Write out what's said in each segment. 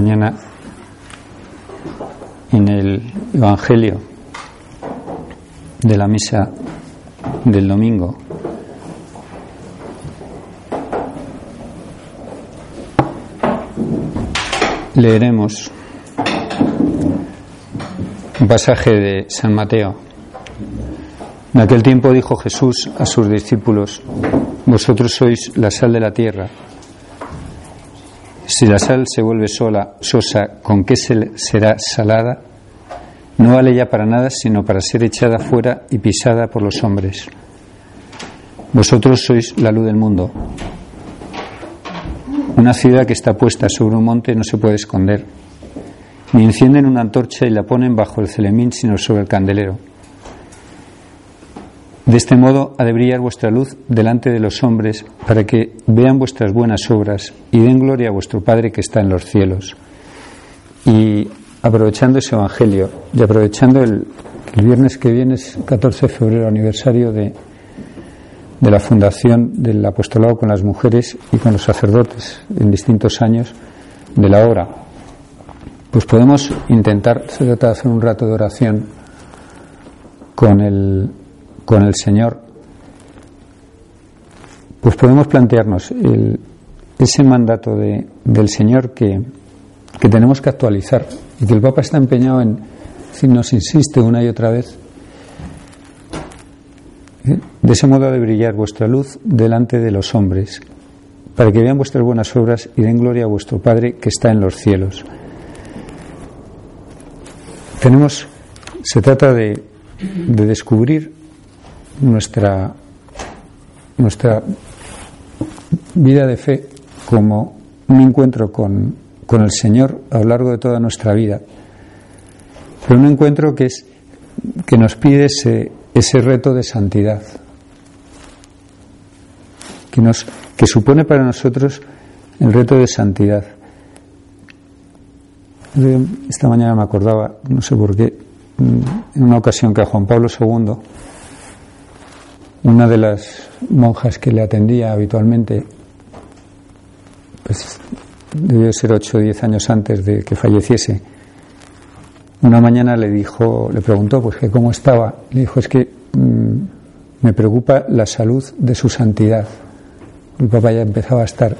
Mañana en el Evangelio de la misa del domingo leeremos un pasaje de San Mateo. En aquel tiempo dijo Jesús a sus discípulos, vosotros sois la sal de la tierra. Si la sal se vuelve sola, sosa, ¿con qué se será salada? No vale ya para nada, sino para ser echada fuera y pisada por los hombres. Vosotros sois la luz del mundo. Una ciudad que está puesta sobre un monte no se puede esconder. Ni encienden una antorcha y la ponen bajo el celemín, sino sobre el candelero. De este modo ha de brillar vuestra luz delante de los hombres, para que vean vuestras buenas obras y den gloria a vuestro Padre que está en los cielos. Y aprovechando ese Evangelio y aprovechando el, viernes que viene, es 14 de febrero, aniversario de, de la fundación del apostolado con las mujeres y con los sacerdotes en distintos años de la obra. Pues podemos intentar, se hacer un rato de oración con el, con el Señor. Pues podemos plantearnos el, ese mandato de, del Señor que, que tenemos que actualizar y que el Papa está empeñado en, si nos insiste una y otra vez, de ese modo de brillar vuestra luz delante de los hombres, para que vean vuestras buenas obras y den gloria a vuestro Padre que está en los cielos. Tenemos, se trata de, de descubrir nuestra, nuestra vida de fe como un encuentro con, con el Señor a lo largo de toda nuestra vida, pero un encuentro que, es, que nos pide ese, ese reto de santidad, que, nos, que supone para nosotros el reto de santidad. Esta mañana me acordaba, no sé por qué, en una ocasión que a Juan Pablo II, una de las monjas que le atendía habitualmente, pues debió ser 8 o 10 años antes de que falleciese, una mañana le dijo, le preguntó pues que cómo estaba, le dijo es que mmm, me preocupa la salud de su santidad. El Papa ya empezaba a estar.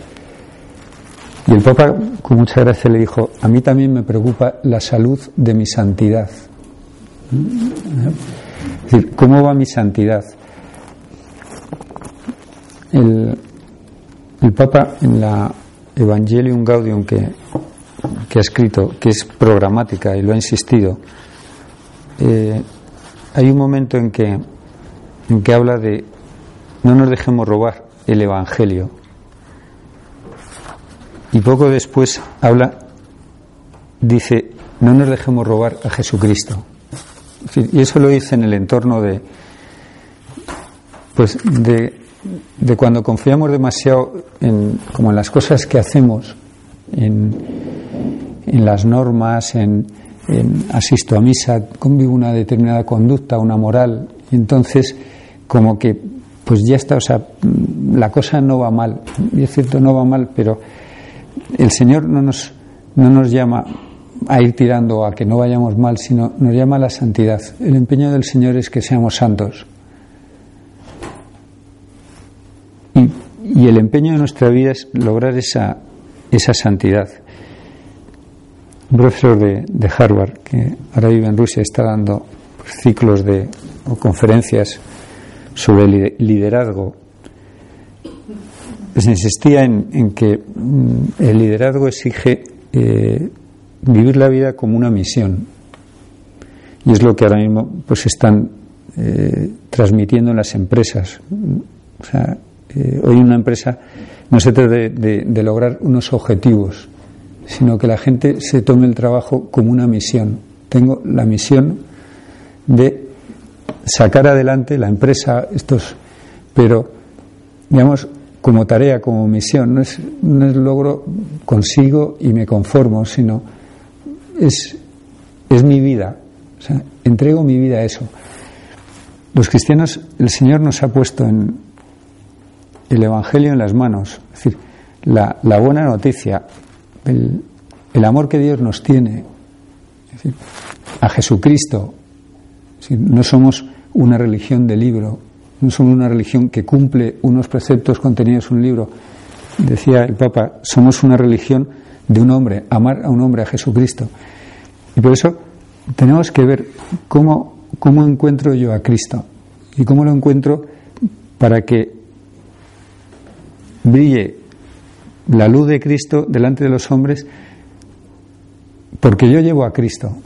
Y el Papa con mucha gracia le dijo, a mí también me preocupa la salud de mi santidad. Es decir, ¿cómo va mi santidad? El, el Papa en la Evangelium Gaudium que, que ha escrito, que es programática y lo ha insistido, eh, hay un momento en que, en que habla de no nos dejemos robar el Evangelio. Y poco después habla, dice, no nos dejemos robar a Jesucristo. Y eso lo dice en el entorno de, pues de, de cuando confiamos demasiado en, como en las cosas que hacemos, en, en las normas, en, en, asisto a misa, convivo una determinada conducta, una moral, y entonces como que pues ya está, o sea, la cosa no va mal, y es cierto, no va mal, pero el Señor no nos, no nos llama a ir tirando a que no vayamos mal, sino nos llama a la santidad. El empeño del Señor es que seamos santos. Y, el empeño de nuestra vida es lograr esa, esa santidad. un profesor de, de Harvard que ahora vive en Rusia está dando ciclos de o conferencias sobre liderazgo, pues insistía en, que mm, el liderazgo exige eh, vivir la vida como una misión. Y es lo que ahora mismo pues están eh, transmitiendo en las empresas. O sea, eh, hoy una empresa no se trata de lograr unos objetivos, sino que la gente se tome el trabajo como una misión. Tengo la misión de sacar adelante la empresa, estos, pero digamos como tarea, como misión, no es, no es logro consigo y me conformo, sino es, es mi vida, entrego mi vida a eso. Los cristianos, el Señor nos ha puesto en el Evangelio en las manos, es decir, la, buena noticia, el, el, amor que Dios nos tiene, a Jesucristo, no somos una religión de libro, no somos una religión que cumple unos preceptos contenidos en un libro. Decía el Papa, somos una religión de un hombre, amar a un hombre, a Jesucristo. Y por eso tenemos que ver cómo, cómo encuentro yo a Cristo y cómo lo encuentro para que brille la luz de Cristo delante de los hombres, porque yo llevo a Cristo.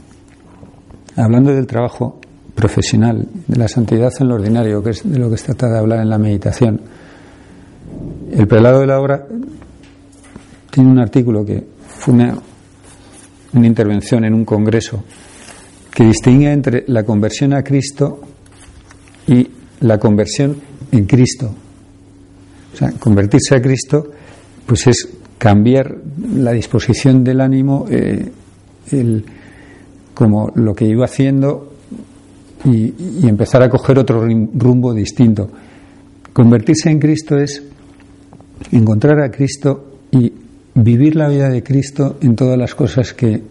Hablando del trabajo, profesional, de la santidad en lo ordinario, que es de lo que se trata de hablar en la meditación. El prelado de la obra tiene un artículo que fue una, una intervención en un congreso que distingue entre la conversión a Cristo y la conversión en Cristo. O sea, convertirse a Cristo, pues es cambiar la disposición del ánimo, eh, el, como lo que iba haciendo y, empezar a coger otro rumbo distinto. Convertirse en Cristo es encontrar a Cristo y vivir la vida de Cristo en todas las cosas que,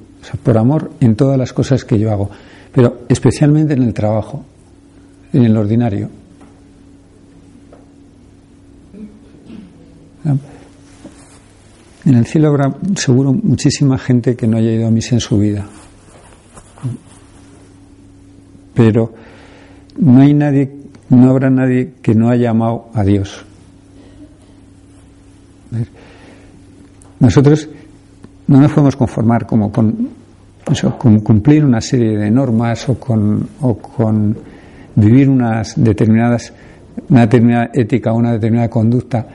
por amor, en todas las cosas que yo hago, pero especialmente en el trabajo, en el ordinario. En el cielo habrá seguro muchísima gente que no haya ido a misa en su vida. Pero no hay nadie, no habrá nadie que no haya amado a Dios. Nosotros no nos podemos conformar como con, con cumplir una serie de normas o con, o con vivir unas determinadas, una determinada ética o una determinada conducta,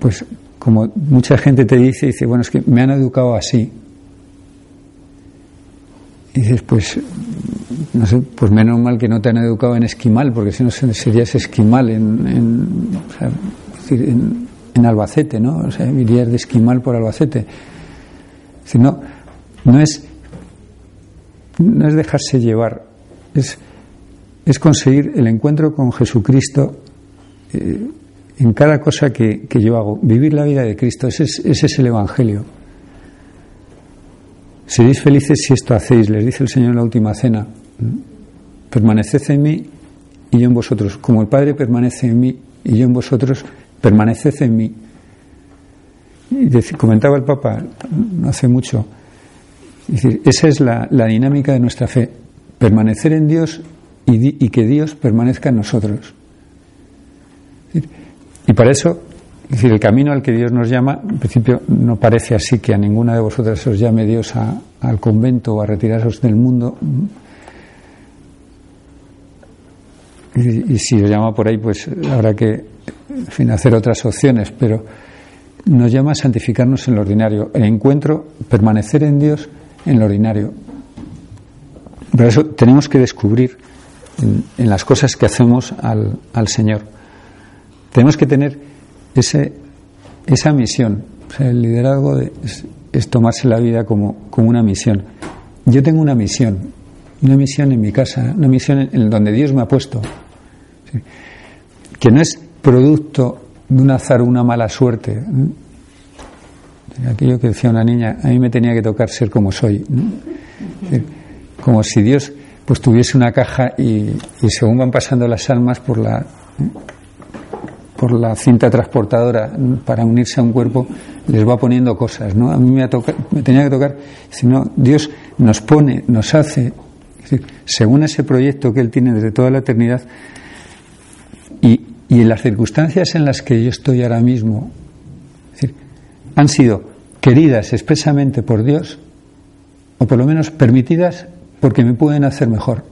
pues como mucha gente te dice, dice, bueno, es que me han educado así. Y dices, pues no sé, pues menos mal que no te han educado en esquimal, porque si no serías esquimal en, en, Albacete, ¿no? O sea, irías de esquimal por Albacete. Si no, no es, no es dejarse llevar, es, es conseguir el encuentro con Jesucristo eh, en cada cosa que, que, yo hago, vivir la vida de Cristo, ese es, es el Evangelio. Seréis felices si esto hacéis, les dice el Señor en la última cena. Permaneced en mí y yo en vosotros. Como el Padre permanece en mí y yo en vosotros, permaneced en mí. Y comentaba el Papa hace mucho. decir, esa es la, dinámica de nuestra fe. Permanecer en Dios y, que Dios permanezca en nosotros. Y para eso, es decir, el camino al que Dios nos llama, en principio no parece así que a ninguna de vosotras os llame Dios al convento o a retiraros del mundo. y, si os llama por ahí, pues habrá que hacer otras opciones, pero nos llama a santificarnos en lo ordinario, el encuentro, permanecer en Dios en lo ordinario. Por eso tenemos que descubrir en, las cosas que hacemos al, al, Señor. Tenemos que tener ese, esa misión. el liderazgo es, es, tomarse la vida como, como una misión. Yo tengo una misión, una misión en mi casa, una misión en, donde Dios me ha puesto, que no es producto de un azar o una mala suerte. Aquello que decía una niña, a mí me tenía que tocar ser como soy. Como si Dios pues tuviese una caja y, según van pasando las almas por la por la cinta transportadora para unirse a un cuerpo, les va poniendo cosas, ¿no? A mí me, me tenía que tocar, sino Dios nos pone, nos hace, según ese proyecto que Él tiene desde toda la eternidad, y, y en las circunstancias en las que yo estoy ahora mismo, han sido queridas expresamente por Dios, o por lo menos permitidas porque me pueden hacer mejor,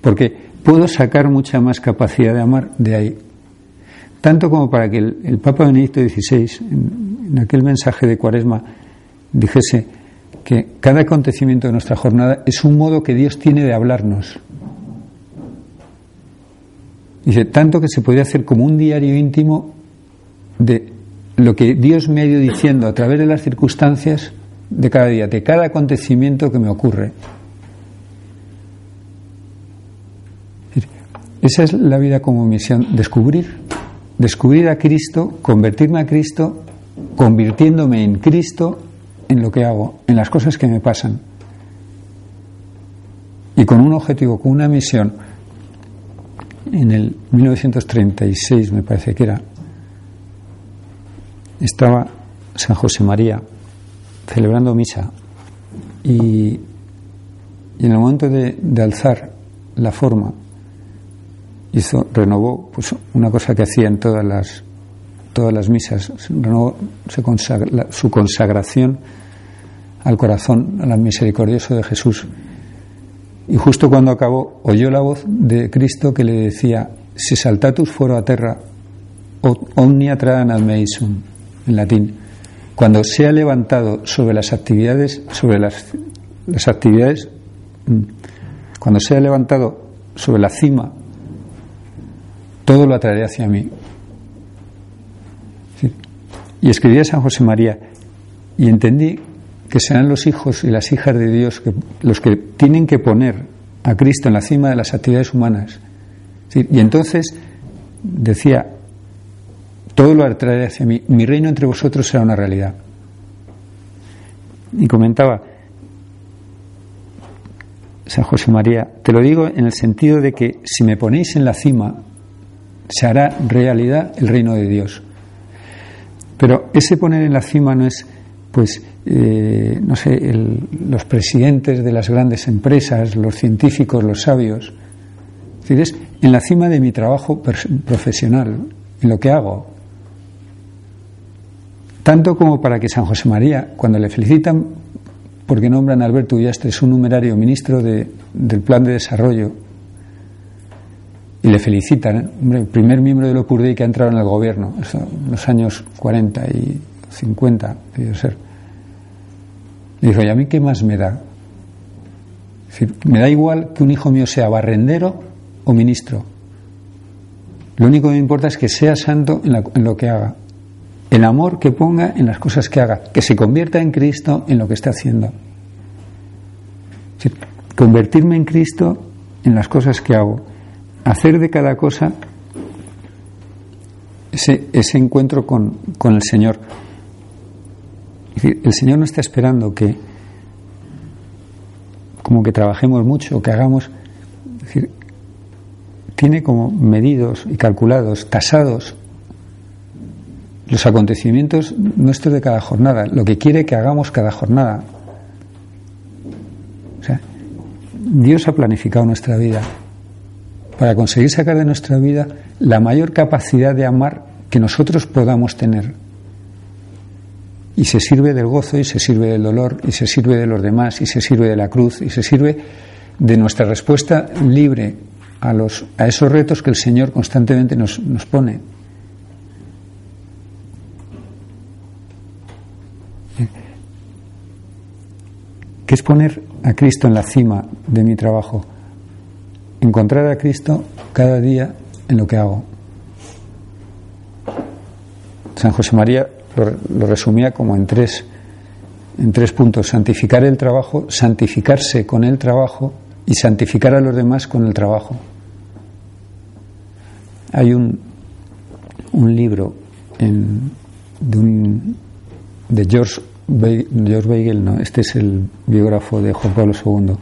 porque puedo sacar mucha más capacidad de amar de ahí. Tanto como para que el, Papa Benedicto XVI, en, aquel mensaje de Cuaresma, dijese que cada acontecimiento de nuestra jornada es un modo que Dios tiene de hablarnos. Dice, tanto que se podría hacer como un diario íntimo de lo que Dios me ha ido diciendo a través de las circunstancias de cada día, de cada acontecimiento que me ocurre. Esa es la vida como misión, descubrir, descubrir a Cristo, convertirme a Cristo, convirtiéndome en Cristo en lo que hago, en las cosas que me pasan. Y con un objetivo, con una misión. En el 1936, me parece que era, estaba San José María celebrando misa y, en el momento de, de alzar la forma hizo, renovó pues, una cosa que hacía en todas las, todas las misas, renovó su consagración al corazón, al misericordioso de Jesús. Y justo cuando acabó, oyó la voz de Cristo que le decía, si saltatus foro a terra, omnia al meisum, en latín, cuando se ha levantado sobre las actividades, sobre las, las actividades, mm, cuando se ha levantado sobre la cima todo lo atraeré hacia mí. Y escribí a San José María y entendí que serán los hijos y las hijas de Dios los que tienen que poner a Cristo en la cima de las actividades humanas. Y entonces decía, todo lo atraeré hacia mí, mi reino entre vosotros será una realidad. Y comentaba, San José María, te lo digo en el sentido de que si me ponéis en la cima, se hará realidad el reino de Dios. Pero ese poner en la cima no es, pues, eh, no sé, los presidentes de las grandes empresas, los científicos, los sabios. Es decir, es en la cima de mi trabajo profesional, en lo que hago. Tanto como para que San José María, cuando le felicitan porque nombran a Alberto Ullastres un numerario ministro de, del Plan de Desarrollo y le felicitan. ¿eh? Hombre, el primer miembro del Opus Dei que ha entrado en el gobierno, en los años 40 y 50, debió ser. Le dijo, ¿y a mí qué más me da? me da igual que un hijo mío sea barrendero o ministro. Lo único que me importa es que sea santo en, lo que haga. El amor que ponga en las cosas que haga. Que se convierta en Cristo en lo que esté haciendo. convertirme en Cristo en las cosas que hago hacer de cada cosa ese, encuentro con, el Señor. el Señor no está esperando que como que trabajemos mucho, que hagamos, tiene como medidos y calculados, tasados los acontecimientos nuestros de cada jornada, lo que quiere que hagamos cada jornada. O sea, Dios ha planificado nuestra vida para conseguir sacar de nuestra vida la mayor capacidad de amar que nosotros podamos tener. Y se sirve del gozo y se sirve del dolor y se sirve de los demás y se sirve de la cruz y se sirve de nuestra respuesta libre a, los, a esos retos que el Señor constantemente nos, nos pone. ¿Qué es poner a Cristo en la cima de mi trabajo? Encontrar a Cristo cada día en lo que hago. San José María lo, resumía como en tres, en tres puntos. Santificar el trabajo, santificarse con el trabajo y santificar a los demás con el trabajo. Hay un, un libro en, de, un, de George, George Weigel, no, este es el biógrafo de Juan Pablo II,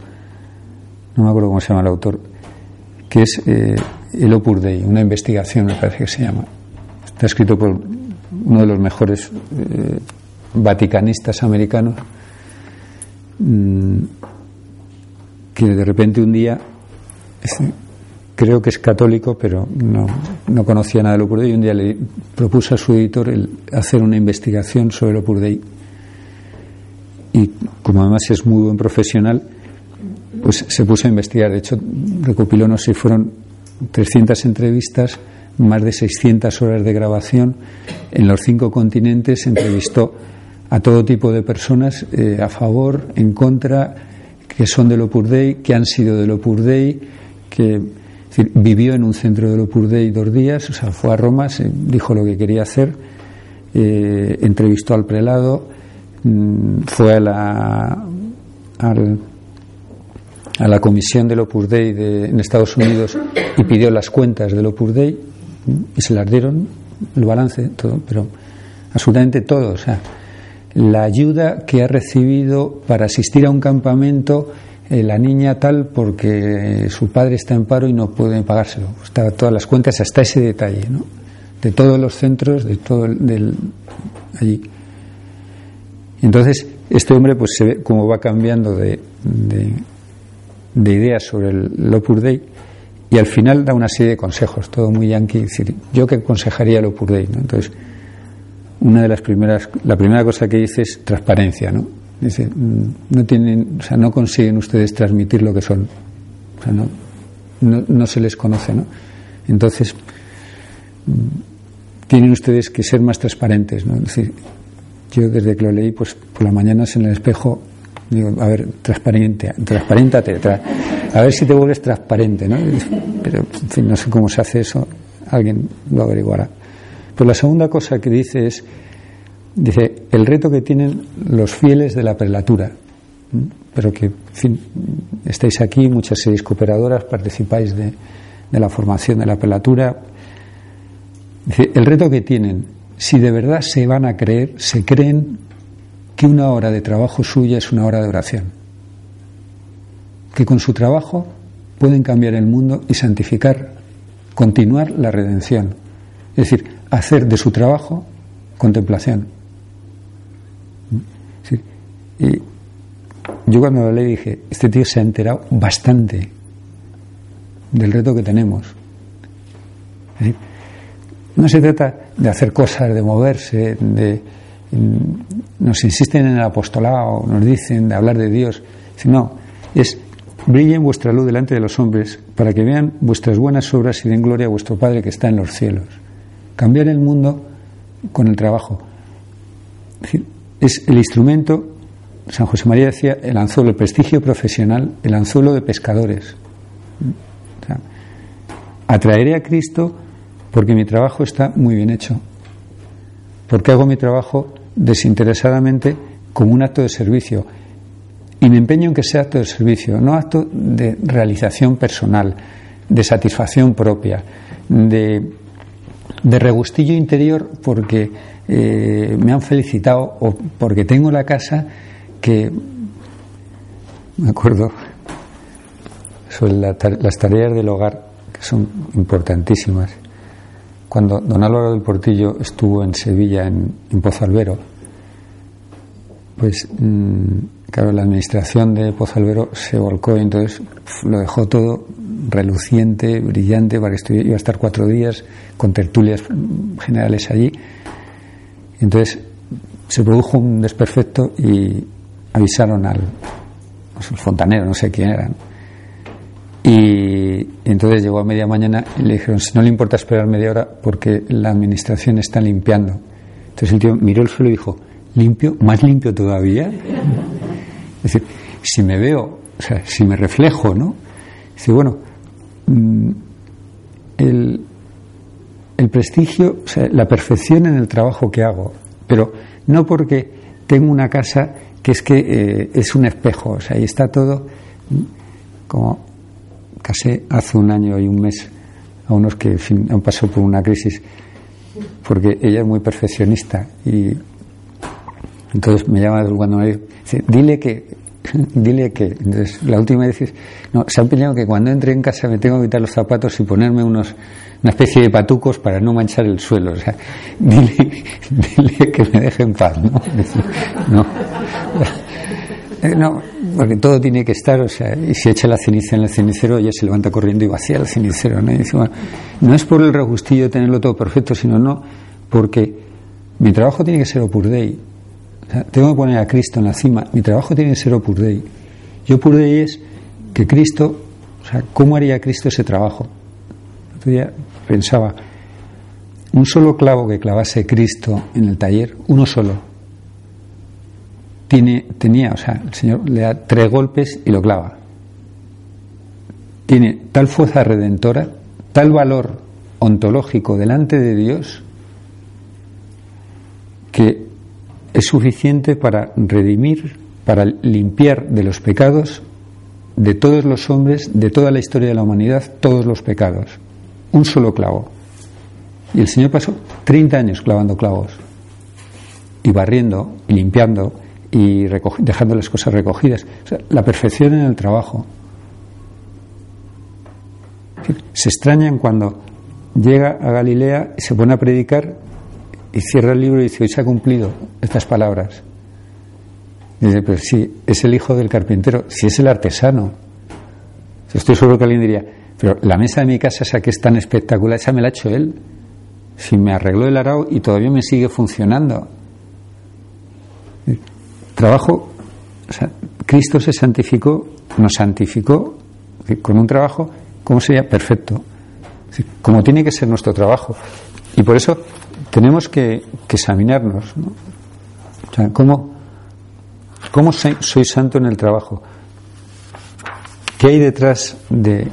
no me acuerdo cómo se llama el autor, que es eh, el Opus Dei, una investigación me parece que se llama. está escrito por uno de los mejores eh, vaticanistas americanos, mm, que de repente un día, creo que es católico, pero no, no conocía nada de Opus Dei, y un día le propuso a su editor el hacer una investigación sobre el Opus Dei. Y como además es muy buen profesional, pues se puso a investigar. De hecho, recopiló, no sé, fueron 300 entrevistas, más de 600 horas de grabación en los cinco continentes, entrevistó a todo tipo de personas eh, a favor, en contra, que son del Opus Dei, que han sido del Opus Dei, que vivió en un centro del Opus Dei dos días, o sea, fue a Roma, se dijo lo que quería hacer, eh, entrevistó al prelado, mm, fue a la, a la comisión del Opus Dei de, en Estados Unidos y pidió las cuentas del Opus Dei y se las dieron, el balance, todo, pero absolutamente todo, o sea, la ayuda que ha recibido para asistir a un campamento eh, la niña tal porque su padre está en paro y no puede pagárselo. Estaba todas las cuentas hasta ese detalle, ¿no? De todos los centros, de todo el, del, allí. Entonces, este hombre pues se ve cómo va cambiando de, ideas sobre el, Opus Dei y al final da una serie de consejos, todo muy yankee. decir, yo que aconsejaría el Opus Dei, ¿no? Entonces, una de las primeras, la primera cosa que dice es transparencia, ¿no? Dice, mm, no tienen, o sea, no consiguen ustedes transmitir lo que son, o sea, no, no, se les conoce, ¿no? Entonces, mm, tienen ustedes que ser más transparentes, ¿no? Es decir, yo desde que lo leí, pues por las mañanas en el espejo digo, a ver, transparente, transparentate, a ver si te vuelves transparente, ¿no? Pero, en fin, no sé cómo se hace eso, alguien lo averiguará. Pues la segunda cosa que dice es, dice, el reto que tienen los fieles de la prelatura, pero que, estáis aquí, muchas seis cooperadoras, participáis de, de la formación de la prelatura. El reto que tienen, si de verdad se van a creer, se creen que una hora de trabajo suya es una hora de oración, que con su trabajo pueden cambiar el mundo y santificar, continuar la redención. Es decir, hacer de su trabajo contemplación. Y yo cuando lo leí dije, este tío se ha enterado bastante del reto que tenemos. no se trata de hacer cosas, de moverse, de nos insisten en el apostolado, nos dicen de hablar de Dios. No, es brillen vuestra luz delante de los hombres para que vean vuestras buenas obras y den gloria a vuestro Padre que está en los cielos cambiar el mundo con el trabajo. Es el instrumento, San José María decía, el anzuelo, el prestigio profesional, el anzuelo de pescadores. atraeré a Cristo porque mi trabajo está muy bien hecho, porque hago mi trabajo desinteresadamente como un acto de servicio. Y me empeño en que sea acto de servicio, no acto de realización personal, de satisfacción propia, de de regustillo interior porque eh, me han felicitado o porque tengo la casa que me acuerdo sobre las tareas del hogar que son importantísimas cuando don Álvaro del Portillo estuvo en Sevilla en, en Pozalbero pues mm, claro la administración de Pozalbero se volcó y entonces lo dejó todo reluciente, brillante, para que iba a estar cuatro días con tertulias generales allí. Entonces se produjo un desperfecto y avisaron al fontanero, no sé quién era. Y entonces llegó a media mañana y le dijeron, si no le importa esperar media hora porque la administración está limpiando. Entonces el tío miró el suelo y dijo, ¿limpio? ¿Más limpio todavía? Es decir, si me veo, o sea, si me reflejo, ¿no? Dice, bueno, Mm, el, el prestigio, o sea, la perfección en el trabajo que hago, pero no porque tengo una casa que es que eh, es un espejo, o sea, ahí está todo como casé hace un año y un mes a unos que han pasado por una crisis porque ella es muy perfeccionista y entonces me llama cuando me dice, dile que dile que. Entonces, la última vez no, se ha empeñado que cuando entre en casa me tengo que quitar los zapatos y ponerme unos, una especie de patucos para no manchar el suelo. O sea, dile, dile que me deje en paz. No. Eh, no, porque todo tiene que estar, o sea, y si echa la ceniza en el cenicero, ella se levanta corriendo y vacía el cenicero, ¿no? Y dice, bueno, no es por el regustillo de tenerlo todo perfecto, sino no, porque mi trabajo tiene que ser Opus Dei. tengo que poner a Cristo en la cima. Mi trabajo tiene que ser Opus Dei. Y Opus Dei es que Cristo, o sea, ¿cómo haría Cristo ese trabajo? Pensaba, un solo clavo que clavase Cristo en el taller, uno solo, tiene, tenía, o sea, el Señor le da tres golpes y lo clava. Tiene tal fuerza redentora, tal valor ontológico delante de Dios, que es suficiente para redimir, para limpiar de los pecados de todos los hombres, de toda la historia de la humanidad, todos los pecados. Un solo clavo. Y el Señor pasó 30 años clavando clavos y barriendo y limpiando y dejando las cosas recogidas. la perfección en el trabajo. Se extrañan cuando llega a Galilea y se pone a predicar y cierra el libro y dice, hoy se ha cumplido estas palabras. Dice, pero si es el hijo del carpintero, si es el artesano. Estoy seguro que alguien diría, pero la mesa de mi casa, esa que es tan espectacular, esa me la ha hecho él. Si me arregló el arao y todavía me sigue funcionando. Trabajo, o sea, Cristo se santificó, nos santificó con un trabajo, ¿cómo sería? Perfecto. Como tiene que ser nuestro trabajo. Y por eso tenemos que, examinarnos. ¿no? O sea, ¿cómo, ¿cómo soy, santo en el trabajo? ¿Qué hay detrás de,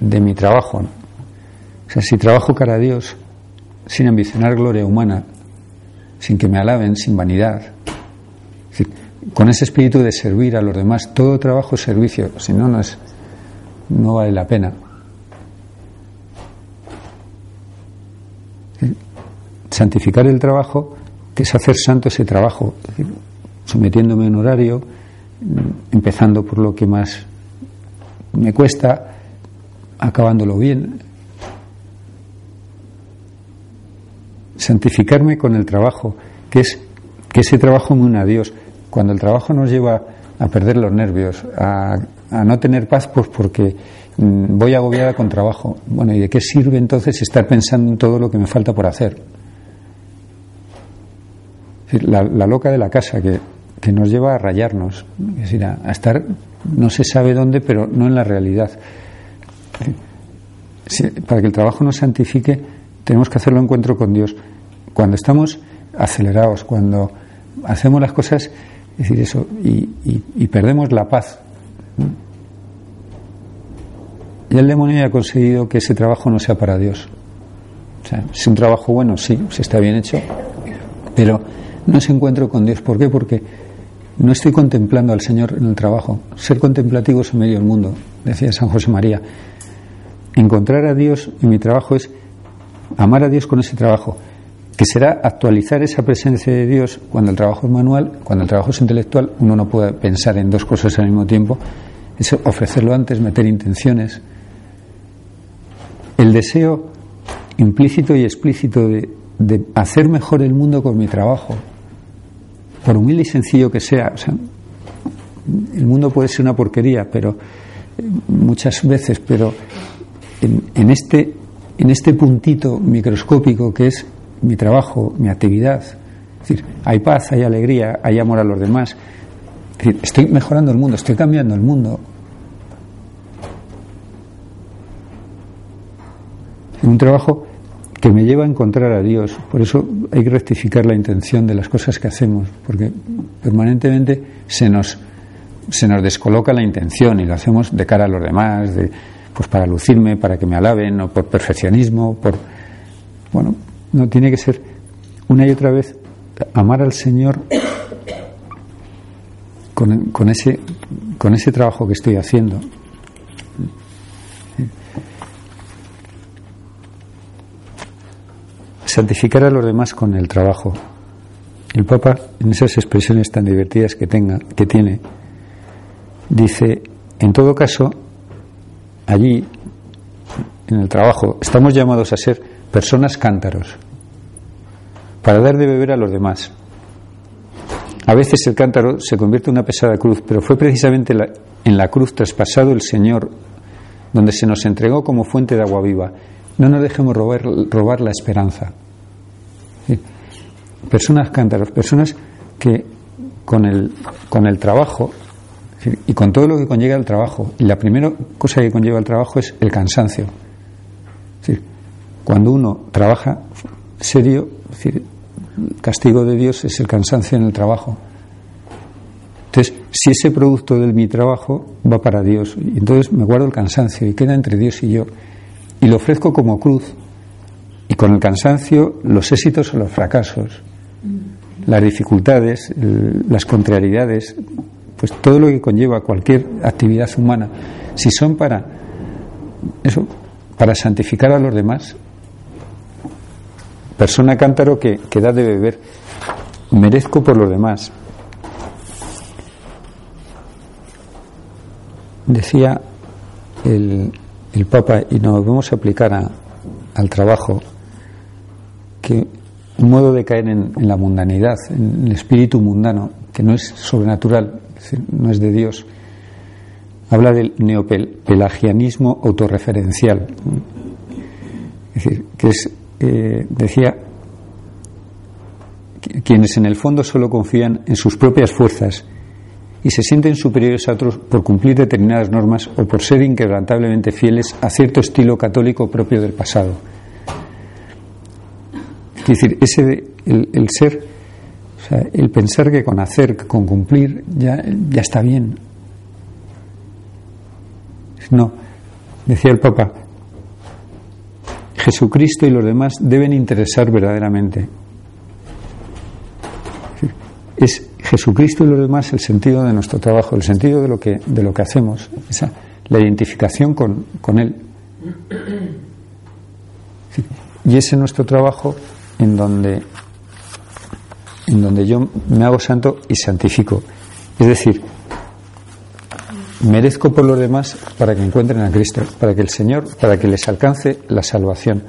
de mi trabajo? O sea, si trabajo cara a Dios, sin ambicionar gloria humana, sin que me alaben, sin vanidad, con ese espíritu de servir a los demás, todo trabajo es servicio, si no, no, es, no vale la pena. Santificar el trabajo es hacer santo ese trabajo, sometiéndome a un horario, empezando por lo que más me cuesta, acabándolo bien. Santificarme con el trabajo, que es que ese trabajo me une a Dios. Cuando el trabajo nos lleva a perder los nervios, a, no tener paz, pues porque mm, voy agobiada con trabajo. Bueno, ¿y de qué sirve entonces estar pensando en todo lo que me falta por hacer? La, loca de la casa que, nos lleva a rayarnos, es decir, a, estar no se sabe dónde, pero no en la realidad. para que el trabajo nos santifique, tenemos que hacerlo encuentro con Dios. Cuando estamos acelerados, cuando hacemos las cosas es decir, eso, y, perdemos la paz. Y el demonio ha conseguido que ese trabajo no sea para Dios. O sea, es un trabajo bueno, sí, si está bien hecho, pero no se encuentro con Dios. ¿Por qué? Porque no estoy contemplando al Señor en el trabajo. Ser contemplativo es en medio del mundo, decía San José María. Encontrar a Dios en mi trabajo es amar a Dios con ese trabajo que será actualizar esa presencia de Dios cuando el trabajo es manual, cuando el trabajo es intelectual, uno no puede pensar en dos cosas al mismo tiempo, es ofrecerlo antes, meter intenciones. El deseo implícito y explícito de, hacer mejor el mundo con mi trabajo, por humilde y sencillo que sea, el mundo puede ser una porquería, pero eh, muchas veces, pero en, este en este puntito microscópico que es mi trabajo, mi actividad. Es decir, hay paz, hay alegría, hay amor a los demás. Es decir, estoy mejorando el mundo, estoy cambiando el mundo. Un trabajo que me lleva a encontrar a Dios. Por eso hay que rectificar la intención de las cosas que hacemos, porque permanentemente se nos, se nos descoloca la intención y lo hacemos de cara a los demás, de, pues para lucirme, para que me alaben, o por perfeccionismo, por bueno, no, tiene que ser una y otra vez amar al Señor con, ese, con ese trabajo que estoy haciendo. Santificar a los demás con el trabajo. El Papa, en esas expresiones tan divertidas que tenga, que tiene, Dice, en todo caso, allí, en el trabajo, estamos llamados a ser personas cántaros, para dar de beber a los demás. A veces el cántaro se convierte en una pesada cruz, pero fue precisamente en la cruz traspasado el Señor donde se nos entregó como fuente de agua viva. No nos dejemos robar, robar la esperanza. Personas cántaros, personas que con el, con el trabajo y con todo lo que conlleva el trabajo, y la primera cosa que conlleva el trabajo es el cansancio. cuando uno trabaja serio, el castigo de Dios es el cansancio en el trabajo. Entonces, si ese producto de mi trabajo va para Dios, entonces me guardo el cansancio y queda entre Dios y yo, y lo ofrezco como cruz, y con el cansancio los éxitos o los fracasos, las dificultades, las contrariedades, pues todo lo que conlleva cualquier actividad humana, si son para eso, para santificar a los demás, persona cántaro que, que da de beber, merezco por los demás. Decía el, el Papa, y nos vamos a aplicar al trabajo, que un modo de caer en, la mundanidad, en el espíritu mundano, que no es sobrenatural, no es de Dios, habla del neopelagianismo autorreferencial. Es decir, que es eh, decía, quienes en el fondo solo confían en sus propias fuerzas y se sienten superiores a otros por cumplir determinadas normas o por ser inquebrantablemente fieles a cierto estilo católico propio del pasado. Es decir, ese el, ser, el pensar que con hacer, con cumplir, ya, ya está bien. No, decía el Papa, Jesucristo y los demás deben interesar verdaderamente. Es Jesucristo y los demás el sentido de nuestro trabajo, el sentido de lo que, de lo que hacemos, la identificación con, con Él. Y ese es nuestro trabajo en donde, en donde yo me hago santo y santifico. Es decir, merezco por los demás para que encuentren a Cristo, para que el Señor, para que les alcance la salvación.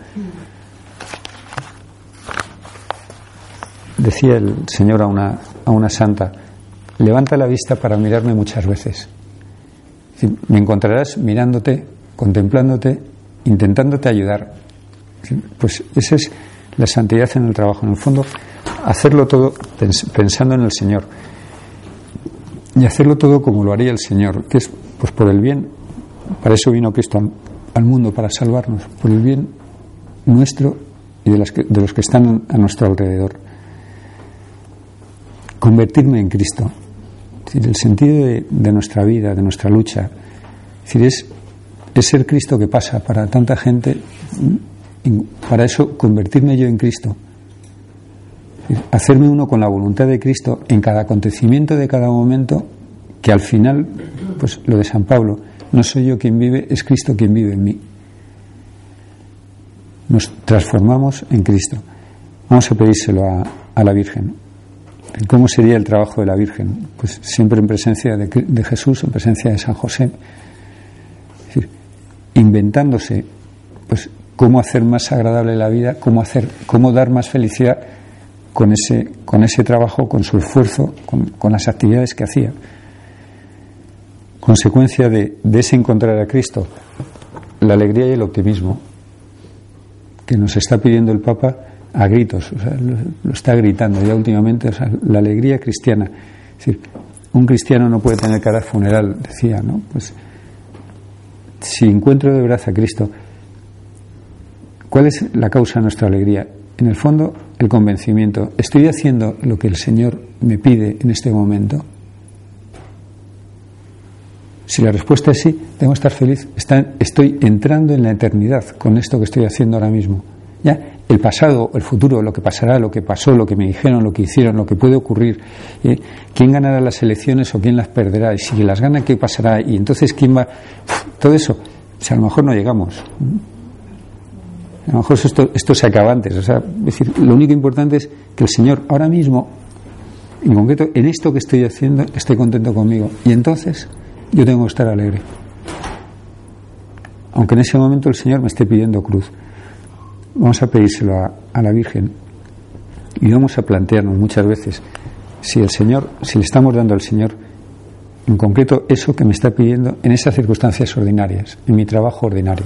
Decía el Señor a una, a una santa, levanta la vista para mirarme muchas veces. Me encontrarás mirándote, contemplándote, intentándote ayudar. Pues esa es la santidad en el trabajo. En el fondo, hacerlo todo pensando en el Señor y hacerlo todo como lo haría el Señor, que es pues por el bien. Para eso vino Cristo al, mundo, para salvarnos, por el bien nuestro y de, de los que están a nuestro alrededor. Convertirme en Cristo. El sentido de, nuestra vida, de nuestra lucha, es, es, es ser Cristo que pasa para tanta gente. Para eso, convertirme yo en Cristo hacerme uno con la voluntad de Cristo en cada acontecimiento de cada momento, que al final, pues lo de San Pablo, no soy yo quien vive, es Cristo quien vive en mí. Nos transformamos en Cristo. Vamos a pedírselo a, la Virgen. ¿Cómo sería el trabajo de la Virgen? Pues siempre en presencia de, de Jesús, en presencia de San José. Es decir, inventándose, pues, cómo hacer más agradable la vida, cómo hacer, cómo dar más felicidad con ese, con ese trabajo, con su esfuerzo, con, las actividades que hacía. Consecuencia de, ese encontrar a Cristo, la alegría y el optimismo que nos está pidiendo el Papa a gritos, lo, está gritando ya últimamente, la alegría cristiana. Un cristiano no puede tener cara funeral, decía, ¿no? Pues si encuentro de verdad a Cristo, ¿cuál es la causa de nuestra alegría? En el fondo, el convencimiento, ¿estoy haciendo lo que el Señor me pide en este momento? Si la respuesta es sí, debo estar feliz. estoy entrando en la eternidad con esto que estoy haciendo ahora mismo. Ya, el pasado, el futuro, lo que pasará, lo que pasó, lo que me dijeron, lo que hicieron, lo que puede ocurrir, ¿eh? quién ganará las elecciones o quién las perderá, y si las gana, qué pasará, y entonces quién va. Todo eso, si a lo mejor no llegamos. A lo mejor esto, se acaba antes. O sea, decir, lo único importante es que el Señor ahora mismo, en concreto, en esto que estoy haciendo, esté contento conmigo. Y entonces yo tengo que estar alegre. Aunque en ese momento el Señor me esté pidiendo cruz. Vamos a pedírselo a, a la Virgen y vamos a plantearnos muchas veces si el Señor, si le estamos dando al Señor en concreto eso que me está pidiendo en esas circunstancias ordinarias, en mi trabajo ordinario.